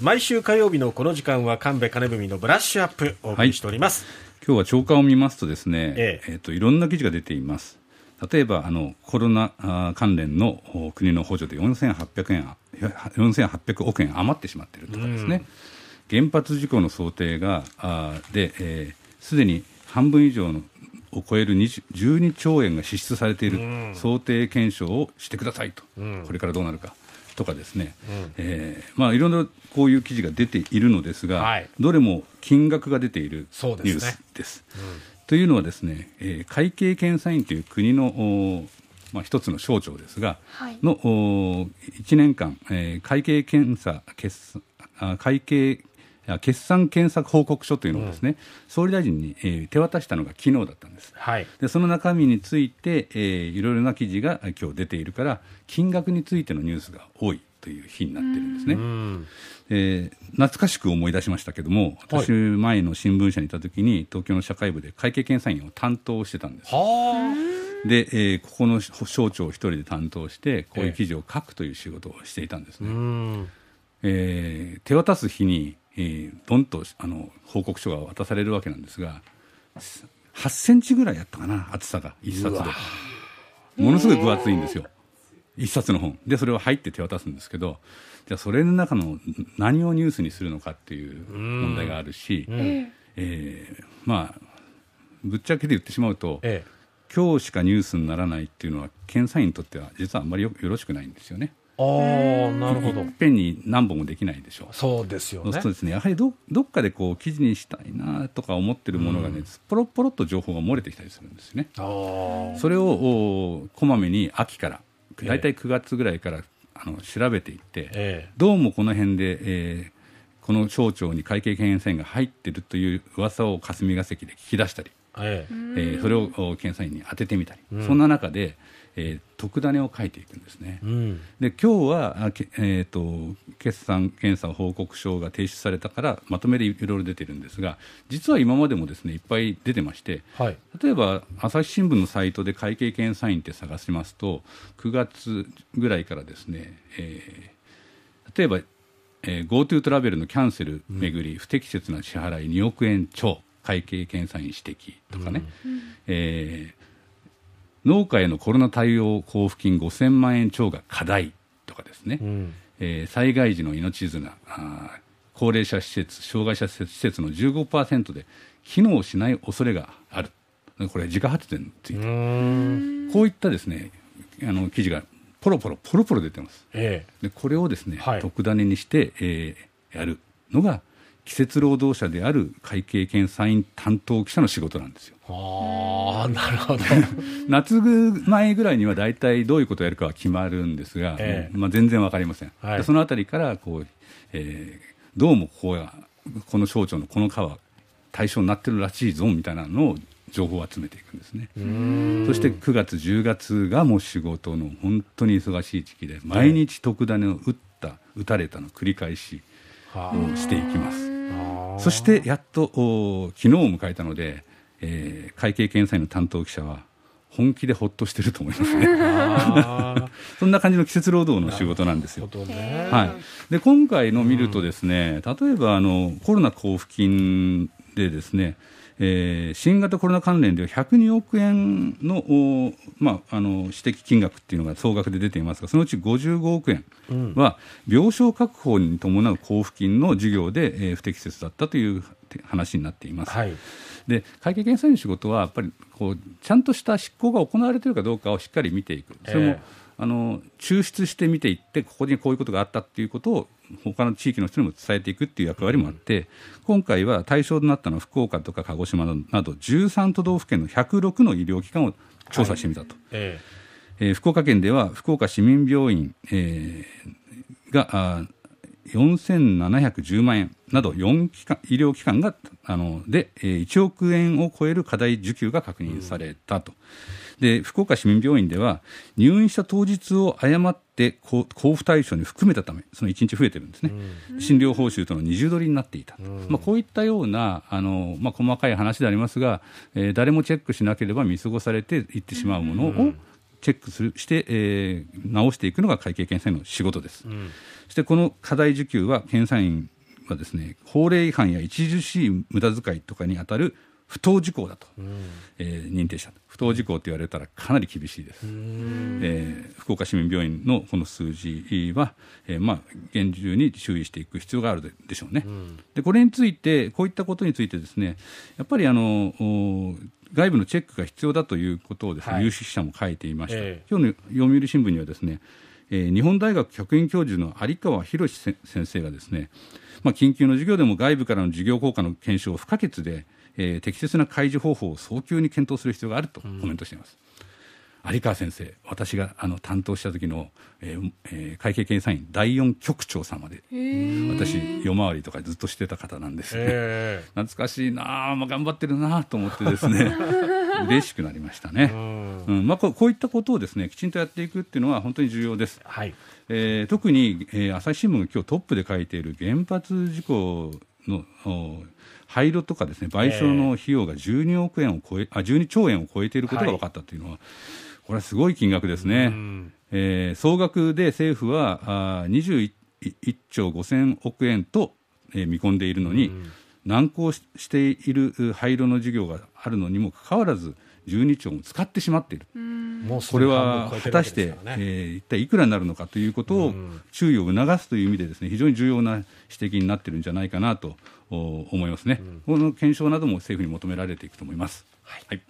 毎週火曜日のこの時間は神戸金文のブラッシュアップをお送りしております、はい、今日は超過を見ますとですね、ええ。えー、といろんな記事が出ています。例えばあのコロナ関連の国の補助で4800円4800億円余ってしまっているとかですね、原発事故の想定があで、えー、すでに半分以上のを超える12兆円が支出されている想定検証をしてくださいと、うん、これからどうなるか。とかですね、うん、えー、まあ、いろんなこういう記事が出ているのですが、はい、どれも金額が出ているニュースです。うん、というのはですね、えー、会計検査院という国のまあ、一つの省庁ですが、はい、の1年間、えー、会計検査決会計決算検索報告書というのをですね、うん、総理大臣に、えー、手渡したのが昨日だったんです、はい、でその中身について、えー、いろいろな記事が今日出ているから金額についてのニュースが多いという日になってるんですね、えー、懐かしく思い出しましたけども私、前の新聞社にいた時に東京の社会部で会計検査院を担当してたんです。で、えー、ここの省庁を一人で担当してこういう記事を書くという仕事をしていたんですね。えー、手渡す日にえー、どんとあの報告書が渡されるわけなんですが8センチぐらいやったかな厚さが1冊で。ものすごい分厚いんですよ。1冊の本。でそれを入って手渡すんですけどじゃあそれの中の何をニュースにするのかっていう問題があるし、えー、まあぶっちゃけで言ってしまうと、ええ、今日しかニュースにならないっていうのは検査員にとっては実はあんまりよろしくないんですよね。あなるほど。いっぺんに何本もできないでしょ。うそうですよね。そうですねやはりどどっかでこう記事にしたいなとか思ってるものがね、うん、ポロポロっと情報が漏れてきたりするんですね。それをこまめに秋から大体9月ぐらいから、あの調べていって、ええ、どうもこの辺で、えー、この省庁に会計検査院が入ってるという噂を霞が関で聞き出したり、ええ。えー、それを検査院に当ててみたり、うん、そんな中でえー、特ダネを書いていくんですね。うん、で今日は、えーと、決算検査報告書が提出されたからまとめでいろいろ出てるんですが実は今までもですねいっぱい出てまして、はい、例えば朝日新聞のサイトで会計検査院って探しますと9月ぐらいからですね、えー、例えば、えー、GoTo トラベルのキャンセルめぐり、うん、不適切な支払い2億円超会計検査院指摘とかね、うん、えー農家へのコロナ対応交付金5000万円超が課題とかですね、うん、えー、災害時の命綱あ高齢者施設障害者施設の15%で機能しない恐れがある。これ自家発電について。こういったですねあの記事がポロポロポロポロ出てます、ええ、でこれをですね、はい、特ダネにして、えー、やるのが季節労働者である会計検査院担当記者の仕事なんですよ。なるほど。夏前ぐらいには大体どういうことをやるかは決まるんですが、えまあ、全然わかりません。はい、そのあたりからこう、えー、どうもここはこの省庁のこの課対象になってるらしいぞみたいなのを情報を集めていくんですね。そして9月10月がもう仕事の本当に忙しい時期で毎日特ダネを打った打たれたの繰り返しをしていきます。そしてやっと昨日を迎えたので、えー、会計検査院の担当記者は本気でほっとしてると思いますね。そんな感じの季節労働の仕事なんですよ。ね、はい。で今回の見るとですね、うん、例えばあのコロナ交付金でですね、えー、新型コロナ関連では102億円の,、まあ、あの指摘金額っていうのが総額で出ていますがそのうち55億円は病床確保に伴う交付金の事業で、えー、不適切だったという話になっています。はい。で会計検査院の仕事はやっぱりこうちゃんとした執行が行われているかどうかをしっかり見ていく、それも、えー、あの抽出して見ていってここにこういうことがあったっていうことを他の地域の人にも伝えていくっていう役割もあって、今回は対象となったのは福岡とか鹿児島など13都道府県の106の医療機関を調査してみたと。はい、えー、えー、福岡県では福岡市民病院、えー、があ4710万円など4機関医療機関があので1億円を超える課題受給が確認されたと。で福岡市民病院では入院した当日を誤って交付対象に含めたためその1日増えてるんですね、うん、診療報酬との二重取りになっていた、うん、まあ、こういったようなあの、まあ、細かい話でありますが、えー、誰もチェックしなければ見過ごされていってしまうものを、チェックするして、えー、直していくのが会計検査院の仕事です、うん、そしてこの課題受給は検査院はですね法令違反や著しい無駄遣いとかに当たる不当事項だと、うん、えー、認定した。不当事項と言われたらかなり厳しいです、えー、福岡市民病院のこの数字は、えー、まあ、厳重に注意していく必要があるでしょうね、うん、でこれについてこういったことについてですねやっぱりあの外部のチェックが必要だということをですね、はい、有識者も書いていました、えー、今日の読売新聞にはですね、えー、日本大学客員教授の有川博先生がですね、まあ、緊急の授業でも外部からの授業効果の検証不可欠でえー、適切な開示方法を早急に検討する必要があるとコメントしています。うん、有川先生、私があの担当した時の、えーえー、会計検査院第四局長様で、私、夜回りとかずっとしてた方なんですね。懐かしいなあ、まあ、頑張ってるなと思ってですね、嬉しくなりましたね。うん。まあ、こういったことをですねきちんとやっていくっていうのは本当に重要です。はい。えー、特に、えー、朝日新聞が今日トップで書いている原発事故の廃炉とかですね賠償の費用が12億円を超えあ12兆円を超えていることが分かったというのは、はい、これはすごい金額ですね。えー、総額で政府はあ21 1兆5000億円と、えー、見込んでいるのに、難航している廃炉の事業があるのにもかかわらず12兆も使ってしまっている、これは果たして、ねえー、一体いくらになるのかということを注意を促すという意味でですね非常に重要な指摘になっているんじゃないかなと思いますね、うん、この検証なども政府に求められていくと思います。はい、はい